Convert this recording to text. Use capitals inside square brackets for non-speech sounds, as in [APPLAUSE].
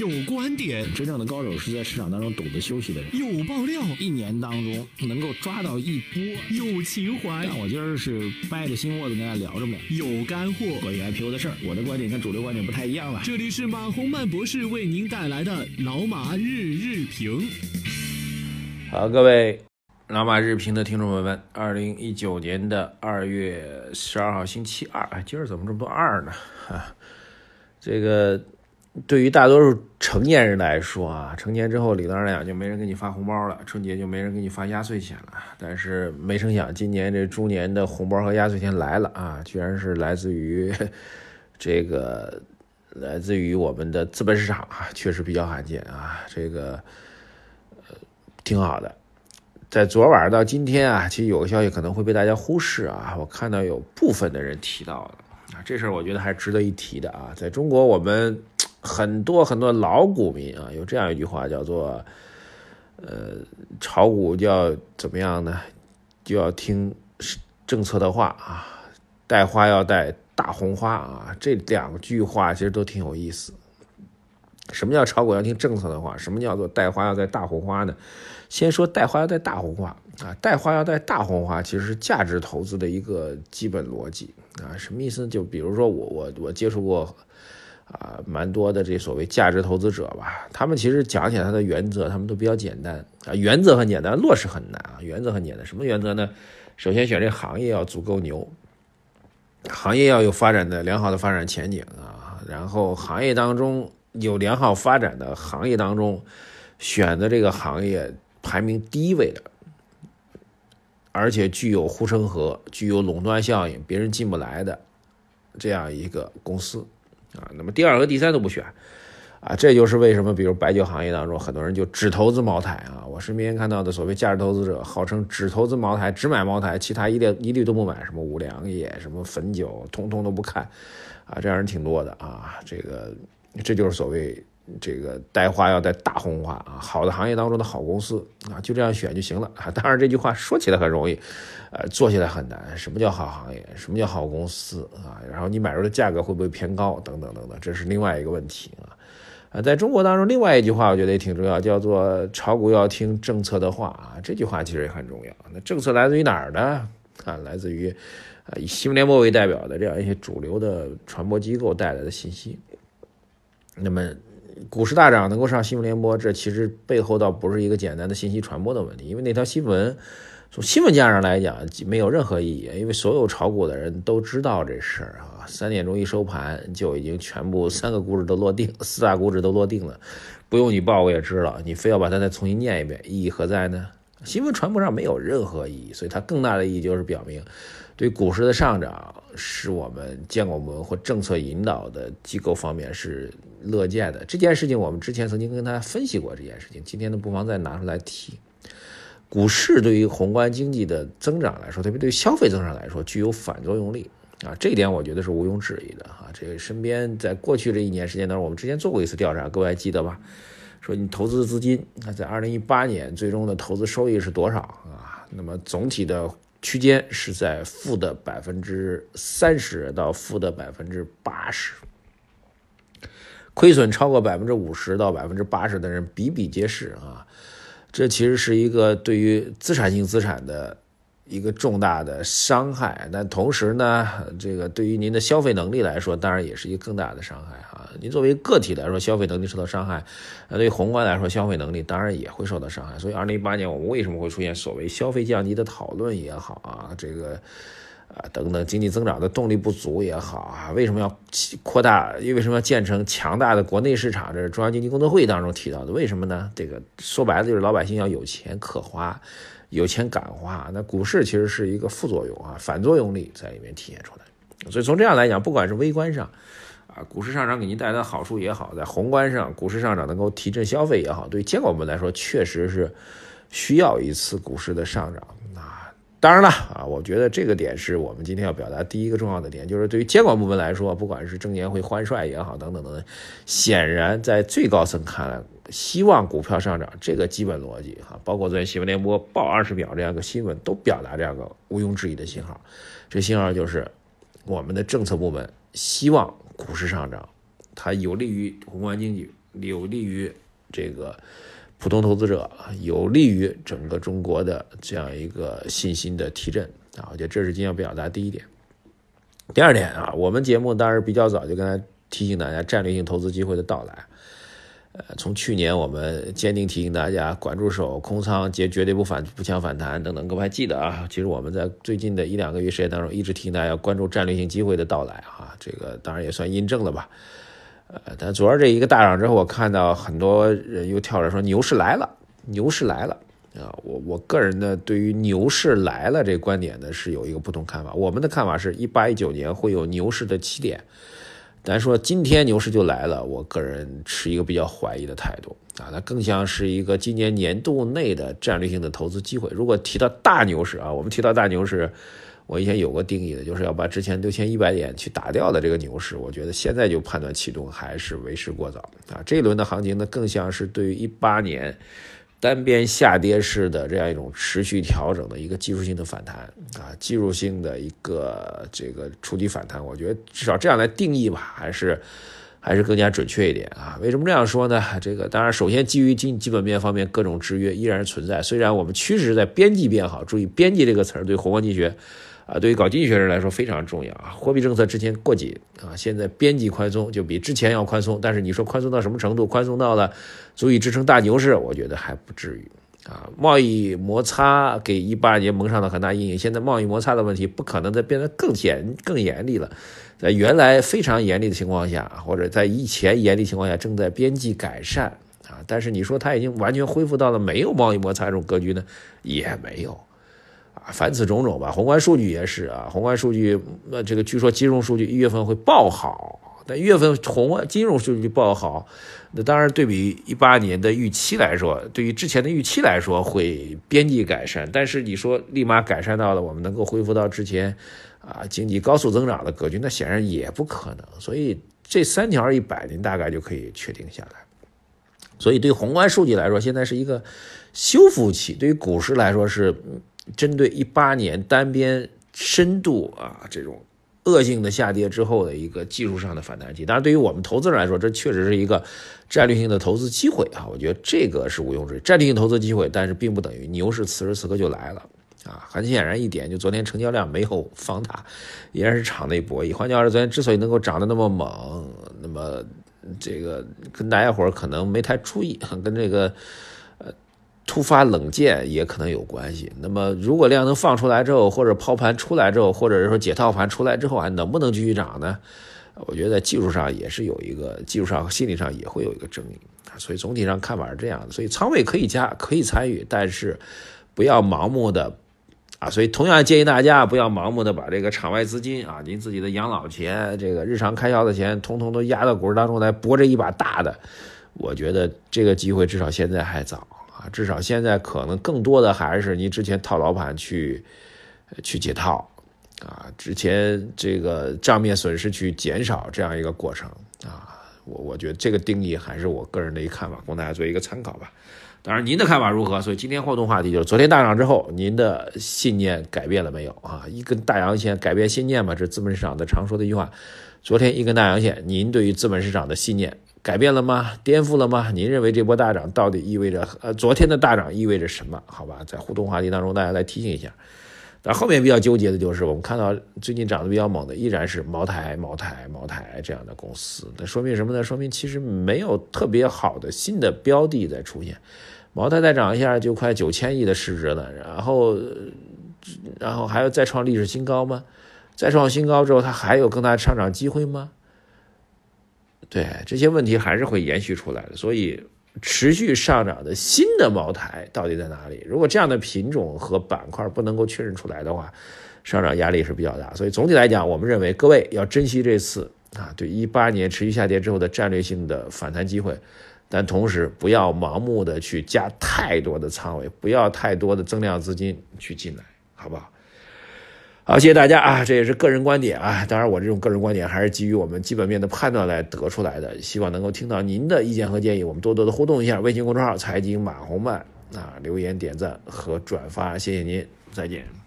有观点，真正的高手是在市场当中懂得休息的人。有爆料，一年当中能够抓到一波。有情怀，但我今儿是掰着心窝子跟大家聊着呢。有干货，关于 IPO 的事儿，我的观点跟主流观点不太一样了。这里是马洪曼博士为您带来的老马日日评。好，各位老马日评的听众朋友们，二零一九年的二月十二号星期二，哎，今儿怎么这么多二呢？啊，这个对于大多数成年人来说啊，成年之后理论上来讲就没人给你发红包了，春节就没人给你发压岁钱了。但是没成想，今年这猪年的红包和压岁钱来了啊，居然是来自于 [LAUGHS] 这个来自于我们的资本市场啊，确实比较罕见啊，这个呃。挺好的，在昨晚到今天啊，其实有个消息可能会被大家忽视啊。我看到有部分的人提到了啊，这事儿我觉得还是值得一提的啊。在中国，我们很多很多老股民啊，有这样一句话叫做：呃，炒股要怎么样呢？就要听政策的话啊，带花要带大红花啊。这两句话其实都挺有意思。什么叫炒股要听政策的话？什么叫做带花要带大红花呢？先说带花要带大红花啊，带花要带大红花，其实是价值投资的一个基本逻辑啊。什么意思？就比如说我我我接触过啊，蛮多的这所谓价值投资者吧，他们其实讲起来他的原则，他们都比较简单啊。原则很简单，落实很难啊。原则很简单，什么原则呢？首先选这行业要足够牛，行业要有发展的良好的发展前景啊。然后行业当中有良好发展的行业当中，选择这个行业。排名第一位的，而且具有护城河、具有垄断效应、别人进不来的这样一个公司啊，那么第二和第三都不选啊，这就是为什么，比如白酒行业当中，很多人就只投资茅台啊。我身边看到的所谓价值投资者，号称只投资茅台，只买茅台，其他一律一律都不买，什么五粮液、什么汾酒，通通都不看啊，这样人挺多的啊。这个这就是所谓。这个带花要带大红花啊！好的行业当中的好公司啊，就这样选就行了啊。当然这句话说起来很容易，呃，做起来很难。什么叫好行业？什么叫好公司啊？然后你买入的价格会不会偏高？等等等等，这是另外一个问题啊。啊，在中国当中，另外一句话我觉得也挺重要，叫做炒股要听政策的话啊。这句话其实也很重要。那政策来自于哪儿呢？啊，来自于啊以新闻联播为代表的这样一些主流的传播机构带来的信息。那么。股市大涨能够上新闻联播，这其实背后倒不是一个简单的信息传播的问题，因为那条新闻从新闻价上来讲没有任何意义，因为所有炒股的人都知道这事儿啊。三点钟一收盘就已经全部三个股指都落定，四大股指都落定了，不用你报我也知道，你非要把它再重新念一遍，意义何在呢？新闻传播上没有任何意义，所以它更大的意义就是表明。对股市的上涨，是我们监管部门或政策引导的机构方面是乐见的。这件事情我们之前曾经跟大家分析过，这件事情今天呢不妨再拿出来提。股市对于宏观经济的增长来说，特别对于消费增长来说，具有反作用力啊，这一点我觉得是毋庸置疑的哈。这个身边在过去这一年时间当中，我们之前做过一次调查，各位还记得吧？说你投资资金，那在二零一八年最终的投资收益是多少啊？那么总体的。区间是在负的百分之三十到负的百分之八十，亏损超过百分之五十到百分之八十的人比比皆是啊，这其实是一个对于资产性资产的。一个重大的伤害，但同时呢，这个对于您的消费能力来说，当然也是一个更大的伤害啊。您作为个体来说，消费能力受到伤害，那对于宏观来说，消费能力当然也会受到伤害。所以，二零一八年我们为什么会出现所谓消费降级的讨论也好啊，这个啊等等经济增长的动力不足也好啊，为什么要扩大？因为什么要建成强大的国内市场？这是中央经济工作会议当中提到的。为什么呢？这个说白了就是老百姓要有钱可花。有钱敢花，那股市其实是一个副作用啊，反作用力在里面体现出来。所以从这样来讲，不管是微观上，啊，股市上涨给您带来的好处也好，在宏观上，股市上涨能够提振消费也好，对监管部门来说，确实是需要一次股市的上涨。啊，当然了啊，我觉得这个点是我们今天要表达第一个重要的点，就是对于监管部门来说，不管是证监会换帅也好，等等等等，显然在最高层看来。希望股票上涨，这个基本逻辑哈，包括昨天新闻联播报二十秒这样一个新闻，都表达这样一个毋庸置疑的信号。这信号就是我们的政策部门希望股市上涨，它有利于宏观经济，有利于这个普通投资者，有利于整个中国的这样一个信心的提振啊。我觉得这是今天要表达第一点。第二点啊，我们节目当然比较早就跟大家提醒大家战略性投资机会的到来。呃，从去年我们坚定提醒大家管住手、空仓，绝绝对不反不抢反弹等等，各位还记得啊？其实我们在最近的一两个月时间当中，一直提醒大家要关注战略性机会的到来啊，这个当然也算印证了吧。呃，但昨儿这一个大涨之后，我看到很多人又跳着说牛市来了，牛市来了啊！我我个人呢，对于牛市来了这观点呢，是有一个不同看法。我们的看法是一八一九年会有牛市的起点。咱说今天牛市就来了，我个人持一个比较怀疑的态度啊，它更像是一个今年年度内的战略性的投资机会。如果提到大牛市啊，我们提到大牛市，我以前有过定义的，就是要把之前六千一百点去打掉的这个牛市，我觉得现在就判断启动还是为时过早啊。这一轮的行情呢，更像是对于一八年。单边下跌式的这样一种持续调整的一个技术性的反弹啊，技术性的一个这个触底反弹，我觉得至少这样来定义吧，还是还是更加准确一点啊。为什么这样说呢？这个当然，首先基于基基本面方面各种制约依然存在，虽然我们趋势在边际变好，注意边际这个词儿对宏观经济学。啊，对于搞经济学人来说非常重要啊！货币政策之前过紧啊，现在边际宽松就比之前要宽松，但是你说宽松到什么程度？宽松到了足以支撑大牛市？我觉得还不至于啊。贸易摩擦给一八年蒙上了很大阴影，现在贸易摩擦的问题不可能再变得更严更严厉了，在原来非常严厉的情况下，或者在以前严厉情况下正在边际改善啊，但是你说它已经完全恢复到了没有贸易摩擦这种格局呢？也没有。啊，凡此种种吧，宏观数据也是啊，宏观数据，那这个据说金融数据一月份会爆好，但一月份宏观金融数据爆好，那当然对比一八年的预期来说，对于之前的预期来说会边际改善，但是你说立马改善到了我们能够恢复到之前啊经济高速增长的格局，那显然也不可能，所以这三条一摆，您大概就可以确定下来。所以对宏观数据来说，现在是一个修复期；对于股市来说是。针对一八年单边深度啊这种恶性的下跌之后的一个技术上的反弹期，当然对于我们投资人来说，这确实是一个战略性的投资机会啊，我觉得这个是毋庸置疑，战略性投资机会，但是并不等于牛市此时此刻就来了啊。很显然一点，就昨天成交量没有放大，依然是场内博弈。换句话说，昨天之所以能够涨得那么猛，那么这个跟大家伙可能没太注意，跟这个。突发冷箭也可能有关系。那么，如果量能放出来之后，或者抛盘出来之后，或者说解套盘出来之后，还能不能继续涨呢？我觉得技术上也是有一个，技术上和心理上也会有一个争议。所以总体上看法是这样的。所以仓位可以加，可以参与，但是不要盲目的啊。所以同样建议大家不要盲目的把这个场外资金啊，您自己的养老钱、这个日常开销的钱，通通都压到股市当中来搏这一把大的。我觉得这个机会至少现在还早。啊，至少现在可能更多的还是你之前套牢盘去去解套，啊，之前这个账面损失去减少这样一个过程啊，我我觉得这个定义还是我个人的一个看法，供大家做一个参考吧。当然您的看法如何？所以今天互动话题就是昨天大涨之后，您的信念改变了没有啊？一根大阳线改变信念嘛，这资本市场的常说的一句话。昨天一根大阳线，您对于资本市场的信念？改变了吗？颠覆了吗？您认为这波大涨到底意味着呃，昨天的大涨意味着什么？好吧，在互动话题当中，大家来提醒一下。但后面比较纠结的就是，我们看到最近涨得比较猛的依然是茅台、茅台、茅台这样的公司。那说明什么呢？说明其实没有特别好的新的标的在出现。茅台再涨一下就快九千亿的市值了，然后然后还要再创历史新高吗？再创新高之后，它还有更大的上涨机会吗？对这些问题还是会延续出来的，所以持续上涨的新的茅台到底在哪里？如果这样的品种和板块不能够确认出来的话，上涨压力是比较大。所以总体来讲，我们认为各位要珍惜这次啊，对一八年持续下跌之后的战略性的反弹机会，但同时不要盲目的去加太多的仓位，不要太多的增量资金去进来，好不好？好，谢谢大家啊！这也是个人观点啊，当然我这种个人观点还是基于我们基本面的判断来得出来的，希望能够听到您的意见和建议，我们多多的互动一下。微信公众号财经马红漫啊，留言点赞和转发，谢谢您，再见。